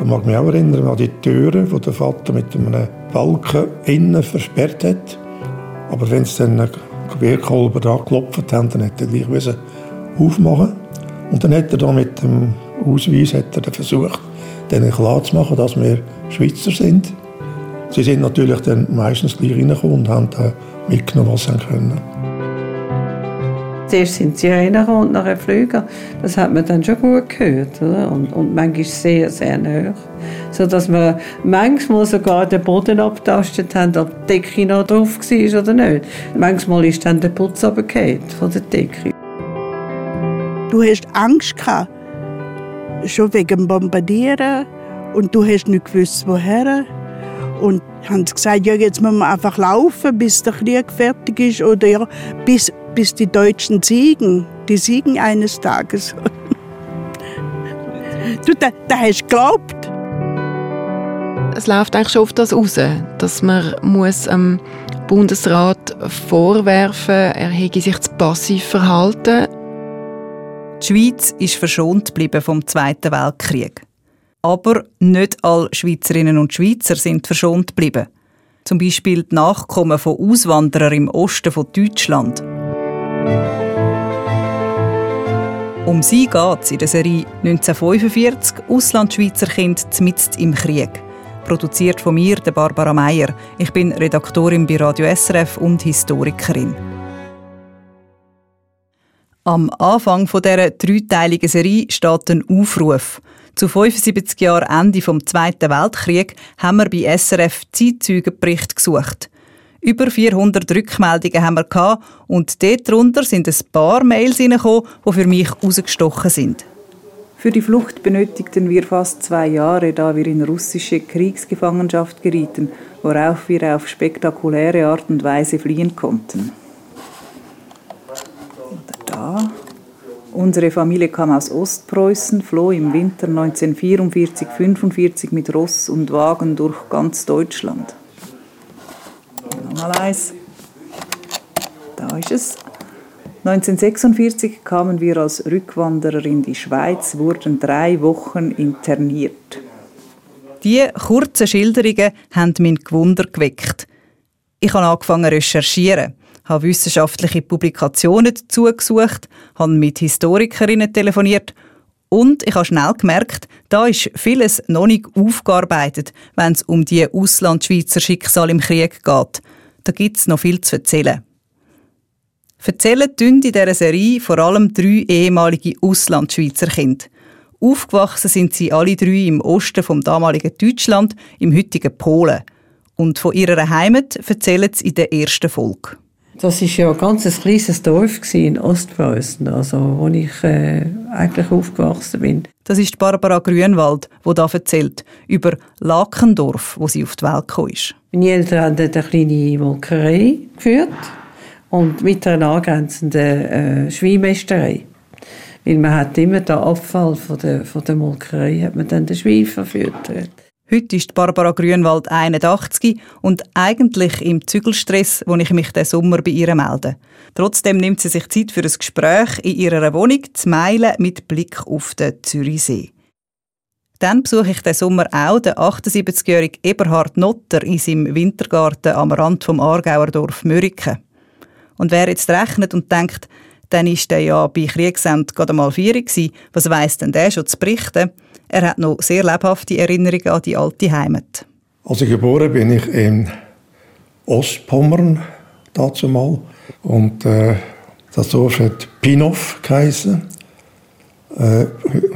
Da mag ich mich auch erinnern an die Türen, die der Vater mit einem Balken innen versperrt hat. Aber wenn sie dann einen Querkolber da geklopft haben, dann hätte er gleich aufmachen Und dann hat er da mit dem Ausweis hat er versucht, denen klarzumachen, dass wir Schweizer sind. Sie sind natürlich dann meistens gleich reingekommen und haben mitgenommen, was sie können. Zuerst sind sie reingekommen und nachher Flüger. Das hat man dann schon gut gehört. Oder? Und, und manchmal sehr, sehr nah. So dass wir manchmal sogar den Boden abtastet haben, ob die Decke noch drauf war oder nicht. Manchmal ist dann der Putz runtergefallen von der Decke. Du hast Angst gehabt, schon wegen Bombardieren. Und du hast nicht gewusst, woher. Und haben gesagt, ja, jetzt müssen wir einfach laufen, bis der Krieg fertig ist oder ja, bis, bis die Deutschen siegen. Die siegen eines Tages. du, da, da hast du geglaubt. Es läuft eigentlich schon auf das raus, dass man muss dem Bundesrat vorwerfen, er hege sich zu passiv verhalten. Die Schweiz ist verschont geblieben vom Zweiten Weltkrieg. Aber nicht alle Schweizerinnen und Schweizer sind verschont geblieben. Zum Beispiel die Nachkommen von Auswanderern im Osten von Deutschland. Um sie geht es in der Serie 1945 Auslandschweizer Kind mitten im Krieg. Produziert von mir, Barbara Meier. Ich bin Redaktorin bei Radio SRF und Historikerin. Am Anfang dieser dreiteiligen Serie steht ein Aufruf. Zu 75 Jahren Ende vom Zweiten Weltkrieg haben wir bei SRF Zeitzeugenbericht gesucht. Über 400 Rückmeldungen haben wir gehabt und darunter sind ein paar Mails hineingekommen, die für mich rausgestochen sind. Für die Flucht benötigten wir fast zwei Jahre, da wir in russische Kriegsgefangenschaft gerieten, worauf wir auf spektakuläre Art und Weise fliehen konnten. Oder da. Unsere Familie kam aus Ostpreußen, floh im Winter 1944-45 mit Ross und Wagen durch ganz Deutschland. Nochmal eins. Da ist es. 1946 kamen wir als Rückwanderer in die Schweiz, wurden drei Wochen interniert. Die kurzen Schilderungen haben mein Gewunder geweckt. Ich habe angefangen zu recherchieren habe wissenschaftliche Publikationen dazu gesucht, habe mit Historikerinnen telefoniert und ich habe schnell gemerkt, da ist vieles noch nicht aufgearbeitet, wenn es um die Auslandschweizer Schicksal im Krieg geht. Da gibt es noch viel zu erzählen. Erzählen tun in dieser Serie vor allem drei ehemalige Auslandschweizer Kinder. Aufgewachsen sind sie alle drei im Osten vom damaligen Deutschland, im heutigen Polen. Und von ihrer Heimat erzählen sie in der ersten Folge. Das ist ja ein ganz kleines Dorf in Ostpreußen, also wo ich äh, eigentlich aufgewachsen bin. Das ist Barbara Grünwald, die da erzählt über Lakendorf, wo sie auf die Welt gekommen ist. Meine Eltern haben eine kleine Molkerei geführt und mit einer angrenzenden äh, Schweinmästerei. Weil man hat immer den Abfall von der, von der Molkerei hat man dann den Schwein verfüttert. Heute ist Barbara Grünwald 81 und eigentlich im Zügelstress, wo ich mich den Sommer bei ihr melde. Trotzdem nimmt sie sich Zeit für ein Gespräch in ihrer Wohnung zu Meilen mit Blick auf den Zürichsee. Dann besuche ich den Sommer auch den 78-jährigen Eberhard Notter in seinem Wintergarten am Rand vom Aargauer Dorf Mörike. Und wer jetzt rechnet und denkt, dann ist der ja bei Kriegsende gerade mal vier was weiss denn der schon zu berichten? Er hat noch sehr lebhafte Erinnerungen an die alte Heimat. Also geboren bin ich in Ostpommern dazu mal und äh, das Dorf hat Pinov geheißen. Äh,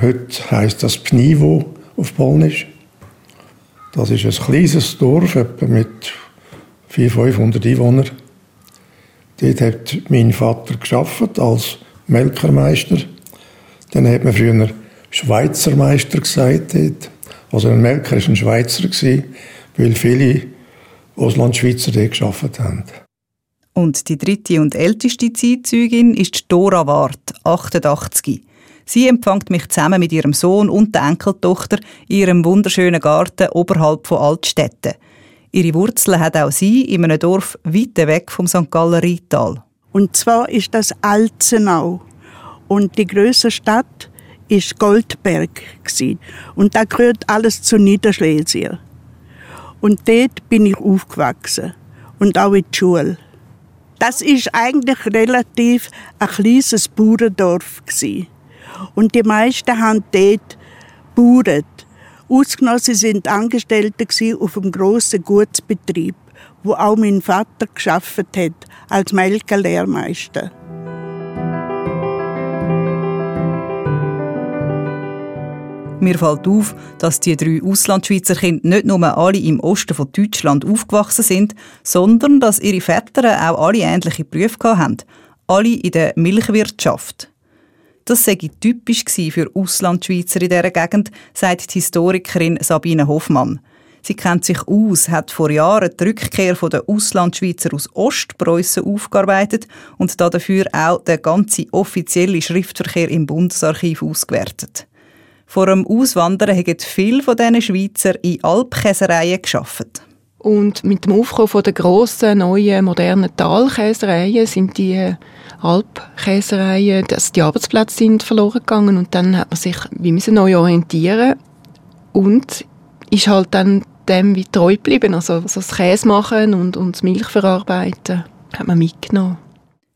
heute heißt das Pnivo auf Polnisch. Das ist ein kleines Dorf, etwa mit 400, 500 Einwohnern. Dort hat mein Vater geschafft als Melkermeister. Dann hat man früher Schweizer Meister gesagt hat. Also ein Melker war ein Schweizer, weil viele Auslandschweizer dort gearbeitet haben. Und die dritte und älteste Zeitzeugin ist Dora Ward, 88. Sie empfängt mich zusammen mit ihrem Sohn und der Enkeltochter in ihrem wunderschönen Garten oberhalb von Altstädten. Ihre Wurzeln hat auch sie in einem Dorf weit weg vom St. Galler Rheintal. Und zwar ist das Alzenau. Und die größte Stadt ist Goldberg und da gehört alles zu Niederschlesien. Und dort bin ich aufgewachsen und auch in die Schule. Das ist eigentlich relativ ein kleines Bauerndorf Und die meisten haben dort bauert. Ausgenommen sind Angestellte auf einem grossen Gutsbetrieb, wo auch mein Vater geschafft hat als Melkerlehrmeister. Mir fällt auf, dass die drei Auslandschweizer Kinder nicht nur alle im Osten von Deutschland aufgewachsen sind, sondern dass ihre Väter auch alle ähnliche Berufe hatten. Alle in der Milchwirtschaft. Das sei typisch für Auslandschweizer in dieser Gegend, sagt die Historikerin Sabine Hoffmann. Sie kennt sich aus, hat vor Jahren die Rückkehr der Auslandschweizer aus Ostpreußen aufgearbeitet und dafür auch den ganzen offiziellen Schriftverkehr im Bundesarchiv ausgewertet. Vor dem Auswandern haben viele von diesen Schweizer in Alpkäsereien geschafft. Und mit dem Aufkommen der grossen, neuen, modernen Talkäsereien sind die Alpkäsereien, dass die Arbeitsplätze sind verloren gegangen und dann hat man sich wie müssen neu orientieren und ist halt dann dem wie treu geblieben. Also, also das Käse machen und, und das Milch verarbeiten hat man mitgenommen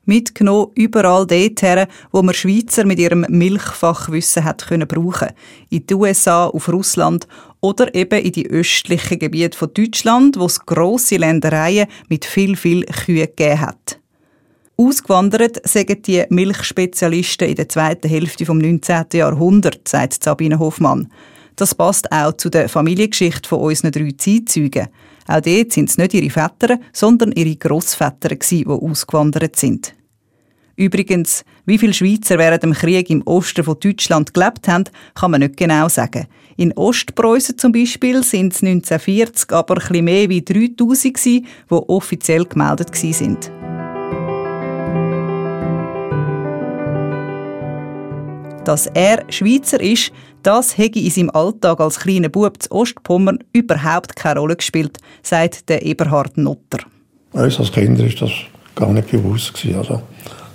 mitgenommen, überall dorthin, wo man Schweizer mit ihrem Milchfachwissen hat können brauchen. In die USA, auf Russland oder eben in die östlichen Gebiete von Deutschland, wo es grosse Ländereien mit viel, viel Kühe gegeben hat. Ausgewandert sagen die Milchspezialisten in der zweiten Hälfte vom 19. Jahrhundert, sagt Sabine Hoffmann. Das passt auch zu der Familiengeschichte von unseren drei Zeitzeugen. Auch dort sind es nicht ihre Väter, sondern ihre Grossväter, die ausgewandert sind. Übrigens, wie viele Schweizer während dem Krieg im Osten von Deutschland gelebt haben, kann man nicht genau sagen. In Ostpreußen zum Beispiel sind es 1940 aber etwas mehr wie 3000 die offiziell gemeldet sind. Dass er Schweizer ist, das hätte in seinem Alltag als kleiner Bub zu Ostpommern überhaupt keine Rolle gespielt, sagt der Eberhard Notter. Uns als Kinder ist das gar nicht bewusst Also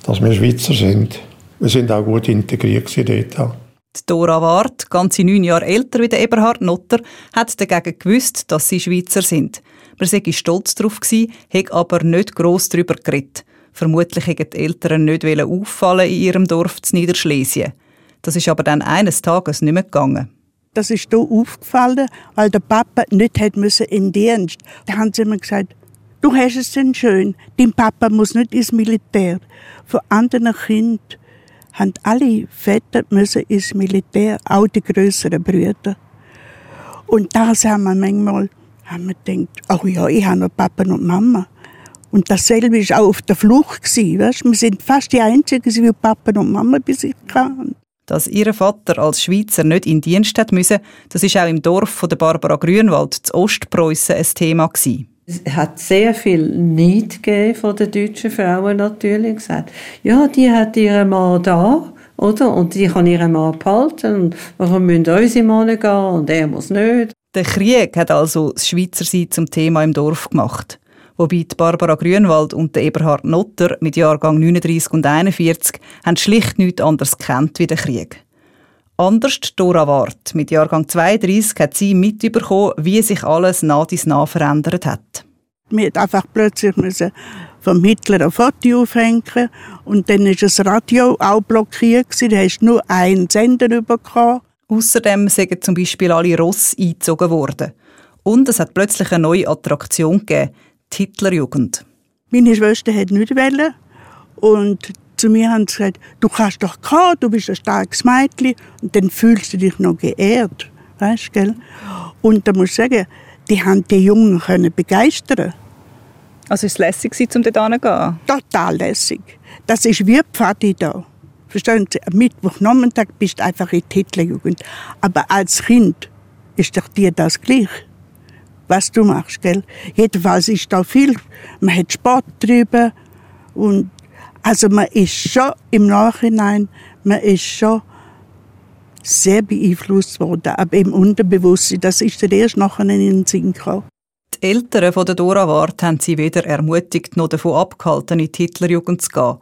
dass wir Schweizer sind. Wir sind auch gut integriert dort. Die Dora Ward, ganze neun Jahre älter wie der Eberhard Notter, hat dagegen gewusst, dass sie Schweizer sind. Man sei stolz darauf gewesen, hat aber nicht gross darüber geredet. Vermutlich wollten die Eltern nicht auffallen in ihrem Dorf zu Niederschlesien. Das ist aber dann eines Tages nicht mehr gegangen. Das ist hier aufgefallen, weil der Papa nicht hat müssen in Dienst. Da haben sie mir gesagt, du hast es denn schön, dein Papa muss nicht ins Militär. Von anderen Kindern haben alle Väter müssen ins Militär, auch die größeren Brüder. Und das haben wir manchmal haben wir gedacht, ach ja, ich habe noch Papa und Mama. Und dasselbe war auch auf der Flucht. Weißt? Wir sind fast die Einzigen, die Papa und Mama bei sich hatten. Dass ihr Vater als Schweizer nicht in Dienst hat müssen, das ist auch im Dorf von der Barbara Grünwald zu Ostpreußen ein Thema gewesen. Es hat sehr viel Neid gegeben von den deutschen Frauen natürlich. Gesagt, ja, die hat ihren Mann da, oder? Und die kann ihren Mann behalten. Und warum müssen unsere Männer gehen und er muss nicht? Der Krieg hat also das Schweizer Sein zum Thema im Dorf gemacht. Wobei die Barbara Grünwald und der Eberhard Notter mit Jahrgang 39 und 41 haben schlicht nichts anderes kennt wie den Krieg. Anders Dora Wart. Mit Jahrgang 32 hat sie mitbekommen, wie sich alles nach dies nach verändert hat. Wir mussten einfach plötzlich müssen vom Hitler ein Foto aufhängen und dann war das Radio auch blockiert. Da hast nur einen Sender bekommen. Außerdem sind zum Beispiel alle Ross eingezogen worden. Und es hat plötzlich eine neue Attraktion gegeben, die Hitlerjugend. Meine Schwester hat nicht wollen. Und zu mir haben sie gesagt, du kannst doch kommen, du bist ein starkes Mädchen. Und dann fühlst du dich noch geehrt. Weißt, gell? Und da muss ich sagen, die haben die Jungen können begeistern. Also ist es lässig, um dort hinzugehen? Total lässig. Das ist wie Pfadi da. Verstehen Sie? Am Mittwochnachmittag bist du einfach in die Hitlerjugend. Aber als Kind ist doch dir das gleich, was du machst, gell? Jedenfalls ist da viel. Man hat Sport drüber und also man ist schon im Nachhinein, man ist schon sehr beeinflusst worden, aber im Unterbewusstsein, das ist dann erst nachher in den Sinn gekommen. Die Eltern von der Dora Ward haben sie weder ermutigt noch davon abgehalten, in die Hitlerjugend zu gehen.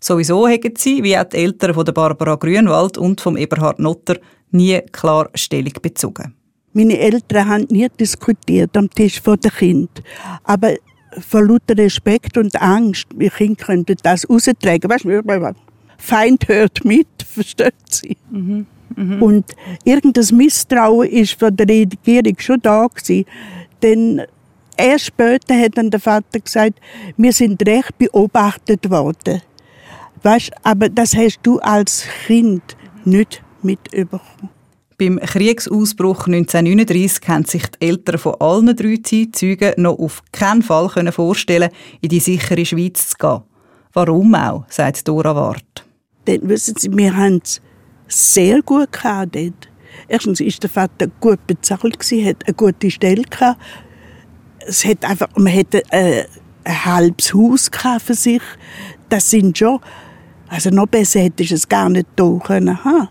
Sowieso haben sie, wie auch die Eltern von der Barbara Grünwald und vom Eberhard Notter, nie klar Stellung bezogen. Meine Eltern haben nie diskutiert am Tisch vor dem Kind. Aber vor lauter Respekt und Angst, wir Kinder könnten das raustragen. Weißt du, Feind hört mit, versteht sie? Mhm. Mhm. Und irgendein Misstrauen ist von der Regierung schon da gewesen. Denn erst später hat dann der Vater gesagt, wir sind recht beobachtet worden. Weißt, aber das hast du als Kind nicht mitbekommen. Beim Kriegsausbruch 1939 haben sich die Eltern von allen drei Zeitzeugen noch auf keinen Fall vorstellen in die sichere Schweiz zu gehen. Warum auch, sagt Dora Wart. Dann wissen Sie, wir haben es sehr gut gehabt dort. Erstens war der Vater gut bezahlt, hat eine gute Stelle gehabt. Es hat einfach, man hatte ein, ein halbes Haus für sich. Das sind schon, also noch besser hätte ich es gar nicht da können haben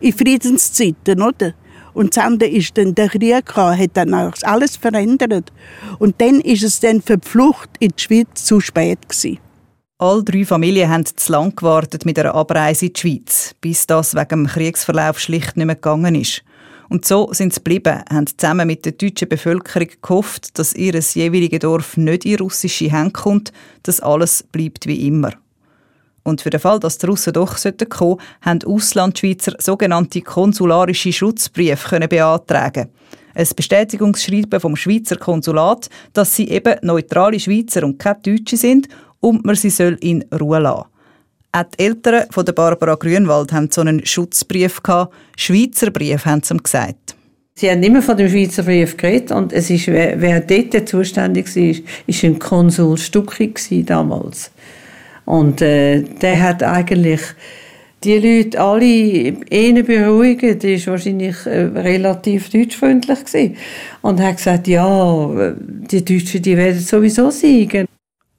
in Friedenszeiten, oder? Und das andere ist dann der Krieg, hat dann auch alles verändert. Und dann ist es dann für die Flucht in die Schweiz zu spät gewesen. Alle drei Familien haben zu lang gewartet mit einer Abreise in die Schweiz, bis das wegen dem Kriegsverlauf schlicht nicht mehr gegangen ist. Und so sind sie geblieben, haben zusammen mit der deutschen Bevölkerung gehofft, dass ihr jeweiliges Dorf nicht in russische Hände kommt, dass alles bleibt wie immer. Und für den Fall, dass die Russen doch kommen sollten, haben Auslandschweizer sogenannte konsularische Schutzbriefe beantragen ein Bestätigungsschreiben vom Schweizer Konsulat, dass sie eben neutrale Schweizer und keine Deutsche sind und man sie soll in Ruhe lassen. Auch die Eltern von der Barbara Grünwald haben so einen Schutzbrief gehabt. Schweizer Brief haben sie ihm gesagt. Sie haben immer von dem Schweizer Brief geredet und es ist, wer, wer dort zuständig war, ist ein Konsul Stucki damals. Und äh, der hat eigentlich die Leute alle eher beruhigt. Der war wahrscheinlich äh, relativ deutschfreundlich gewesen. und hat gesagt, ja, die Deutschen, die werden sowieso siegen.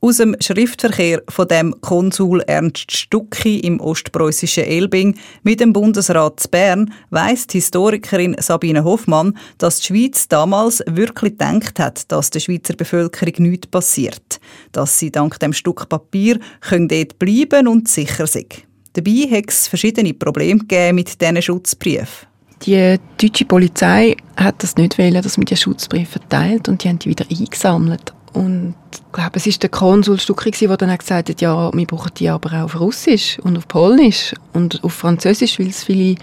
Aus dem Schriftverkehr von dem Konsul Ernst Stucki im ostpreußischen Elbing mit dem Bundesrat zu Bern weiss die Historikerin Sabine Hoffmann, dass die Schweiz damals wirklich gedacht hat, dass der Schweizer Bevölkerung nichts passiert, dass sie dank dem Stück Papier dort bleiben und sicher sind. Dabei hat es verschiedene Probleme mit diesen Schutzbriefen. Die deutsche Polizei hat das nicht wollen, dass man die Schutzbriefe verteilt und die haben die wieder eingesammelt. Und ich glaube, es war der Konsul Stucki, der dann gesagt hat, ja, wir brauchen die aber auch auf Russisch und auf Polnisch und auf Französisch, weil es viele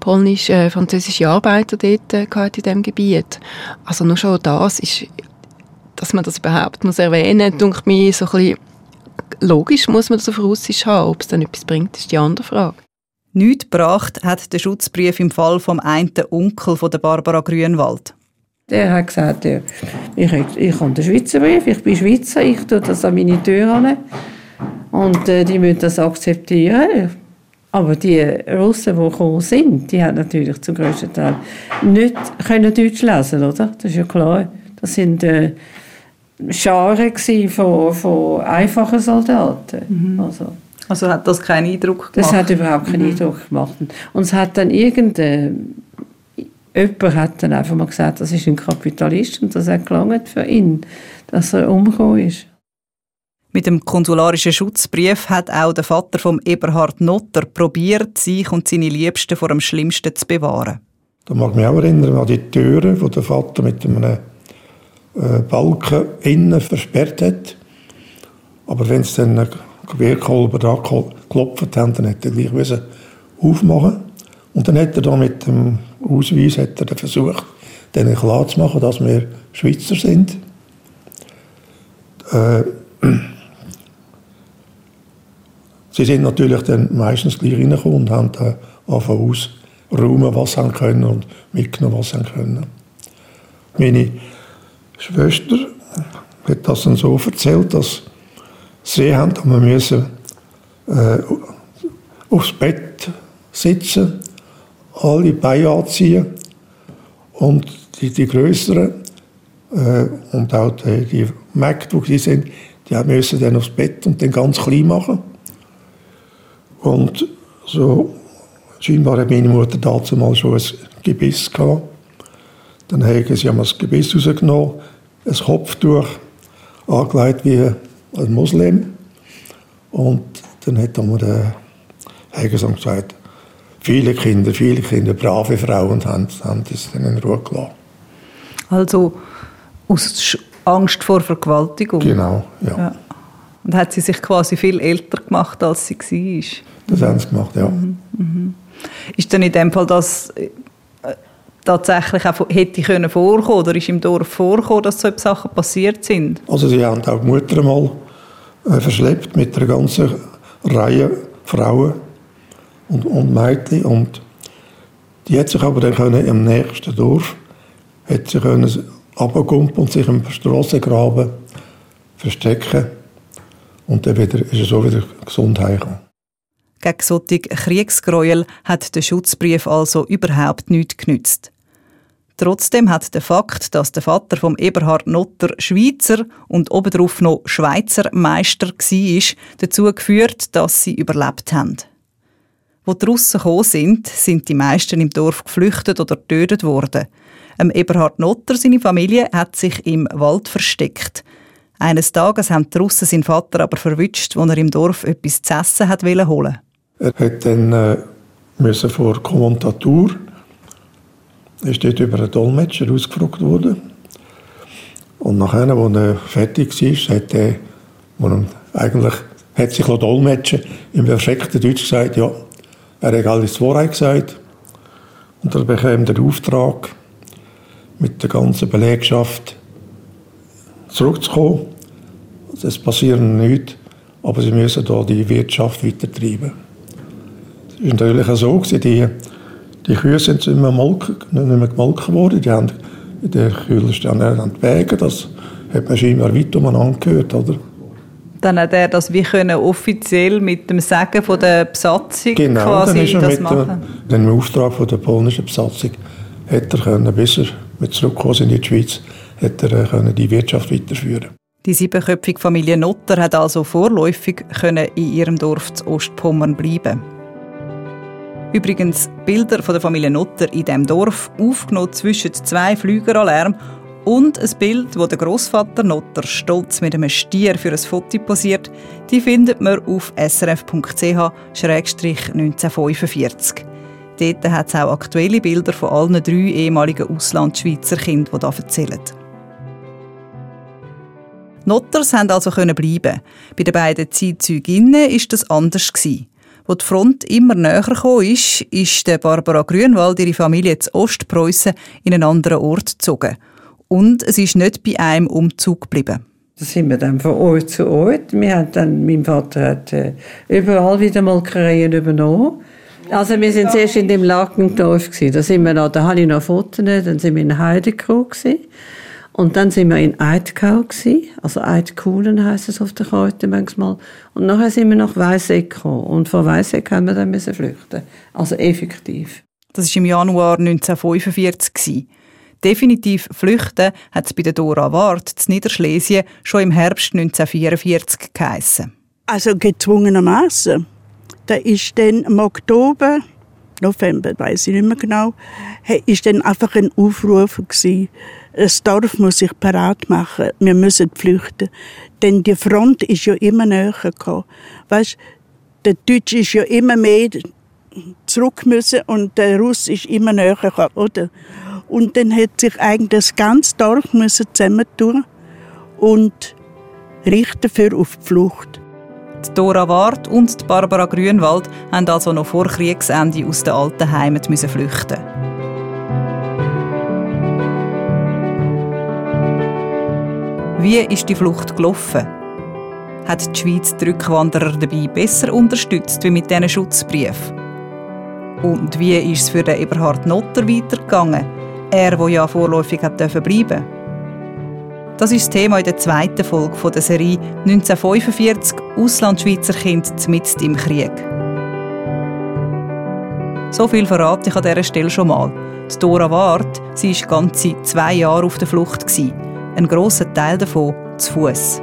polnisch, äh, Arbeiter dort äh, in diesem Gebiet. Also nur schon das ist, dass man das überhaupt muss erwähnen muss, denke mir so ein bisschen logisch muss man das auf Russisch haben. Ob es dann etwas bringt, ist die andere Frage. Nichts gebracht hat der Schutzbrief im Fall vom einen Onkel von der Barbara Grünwald. Der hat gesagt, ja, ich, ich habe den Schweizer Brief, ich bin Schweizer, ich tue das an meine Tür an. Und äh, die müssen das akzeptieren. Aber die Russen, die gekommen sind, die haben natürlich zum größten Teil nicht können Deutsch lesen oder? Das ist ja klar. Das sind äh, Scharen von, von einfachen Soldaten. Mhm. Also, also hat das keinen Eindruck gemacht? Das hat überhaupt keinen mhm. Eindruck gemacht. Und es hat dann irgendein jemand hat dann einfach mal gesagt, das ist ein Kapitalist und das hat gelangt für ihn, dass er umgekommen ist. Mit dem konsularischen Schutzbrief hat auch der Vater von Eberhard Notter probiert, sich und seine Liebsten vor dem Schlimmsten zu bewahren. Da mag ich mich auch erinnern an die Türen, die der Vater mit einem äh, Balken innen versperrt hat. Aber wenn es dann Gewehrkolben da geklopft haben, dann hätte er gleich aufmachen Und dann hat er da mit dem Ausweis hat er versucht, denen klarzumachen, dass wir Schweizer sind. Äh, sie sind natürlich dann meistens gleich reingekommen und haben dann angefangen ausräumen, was sie können und mitgenommen, was sie können. Meine Schwester hat das dann so erzählt, dass sie haben, wir müssen, äh, aufs Bett sitzen alle Beine anziehen und die, die größeren äh, und auch die, die Mägde, die sind, die müssen dann aufs Bett und dann ganz klein machen. Und so scheinbar hat meine Mutter dazu mal schon ein Gebiss gehabt. Dann haben sie das Gebiss rausgenommen, ein Kopftuch angelegt wie ein Moslem. Und dann hat man der Hegersam gesagt, viele Kinder, viele Kinder, brave Frauen haben, haben das dann in Ruhe gelassen. Also aus Angst vor Vergewaltigung? Genau, ja. ja. Und hat sie sich quasi viel älter gemacht, als sie war? Das haben sie gemacht, ja. Mhm, mhm. Ist denn in dem Fall das äh, tatsächlich auch hätte können vorkommen oder ist im Dorf vorkommen, dass solche Sachen passiert sind? Also sie haben auch die Mutter mal äh, verschleppt mit einer ganzen Reihe Frauen und, und Mädchen und die hat sich aber dann können im nächsten Dorf hat sie können und sich im Strassengraben verstecken und dann wieder, ist er so wieder gesund heimgekommen. Gegen solche Kriegsgräuel hat der Schutzbrief also überhaupt nichts genützt. Trotzdem hat der Fakt, dass der Vater vom Eberhard Notter Schweizer und obendrauf noch Schweizer Meister war, dazu geführt, dass sie überlebt haben. Wo die Russen gekommen sind, sind die meisten im Dorf geflüchtet oder getötet worden. Am Eberhard Notter, seine Familie, hat sich im Wald versteckt. Eines Tages haben die Russen seinen Vater aber verwünscht, als er im Dorf etwas zu essen hat holen Er hat dann äh, müssen vor Kommentatur ist dort über einen Dolmetscher ausgefragt worden. Und nachher, als er fertig war, hat er, er eigentlich hat sich Dolmetscher im perfekten Deutsch gesagt, ja, er hat alles die gesagt. Und dann bekam der Auftrag, mit der ganzen Belegschaft zurückzukommen. Es passiert nichts, aber sie müssen da die Wirtschaft weitertreiben. Es war natürlich auch so, die, die Kühe sind nicht mehr, Molken, nicht mehr gemolken worden, die haben in der die Wege, das hat man scheinbar weit umeinander gehört, oder? Dann hat er das wie können offiziell mit dem Sagen von der Besatzung genau, quasi dann das mit machen? Dem, dem Auftrag von der polnischen Besatzung hätte er können, bis er mit zurückgekommen in die Schweiz, hätte er können die Wirtschaft weiterführen Die siebenköpfige Familie Notter hat also vorläufig können in ihrem Dorf zu Ostpommern bleiben. Übrigens Bilder von der Familie Notter in dem Dorf aufgenommen zwischen zwei Flügeralarm und ein Bild, wo der Großvater Notter stolz mit einem Stier für ein Foto posiert, die findet man auf srf.ch-1945. Dort hat es auch aktuelle Bilder von allen drei ehemaligen Auslandschweizer Kindern, die da erzählen. Notters haben also bleiben. Bei den beiden Zeitzeuginnen ist das anders gewesen. Wo die Front immer näher kam, ist, ist Barbara Grünwald ihre Familie zu Ostpreußen in einen anderen Ort gezogen. Und es ist nicht bei einem Umzug geblieben. Da sind wir dann von Ort zu Ort. Wir haben dann, mein Vater hat äh, überall wieder Molkereien übernommen. Also wir sind zuerst in dem Lagendorf gewesen. Da sind wir noch, da habe ich noch Fotos, dann sind wir in gewesen. Und dann sind wir in Eidkau gewesen. Also Eidkuhlen heisst es auf der Karte manchmal. Und nachher sind wir nach Weisseck gekommen. Und von Weisseck haben wir dann müssen flüchten. Also effektiv. Das war im Januar 1945 gewesen. Definitiv flüchten hat es bei der Dora Ward zu Niederschlesien schon im Herbst 1944 geheissen. Also gezwungenermaßen. Da ist dann im Oktober, November, weiß ich nicht mehr genau, ist dann einfach ein Aufruf gewesen. Das Dorf muss sich parat machen. Wir müssen flüchten. Denn die Front ist ja immer näher gekommen. Weißt, der Deutsche ist ja immer mehr zurück müssen und der Russ ist immer näher gekommen, oder? Und dann hat sich eigentlich das ganze Dorf müssen zusammentun und richten für auf die Flucht. Die Dora Ward und die Barbara Grünwald haben also noch vor Kriegsende aus der alten Heimat flüchten. Wie ist die Flucht gelaufen? Hat die Schweiz die Rückwanderer dabei besser unterstützt wie mit diesen Schutzbriefen? Und wie ist es für den Eberhard Notter weitergegangen? Er, der ja vorläufig bleiben durfte. Das ist das Thema in der zweiten Folge der Serie 1945 Auslandschweizer Kind mitten im Krieg. So viel verrate ich an dieser Stelle schon mal. Die Dora Ward, sie war ganze zwei Jahre auf der Flucht. Ein grosser Teil davon zu Fuß.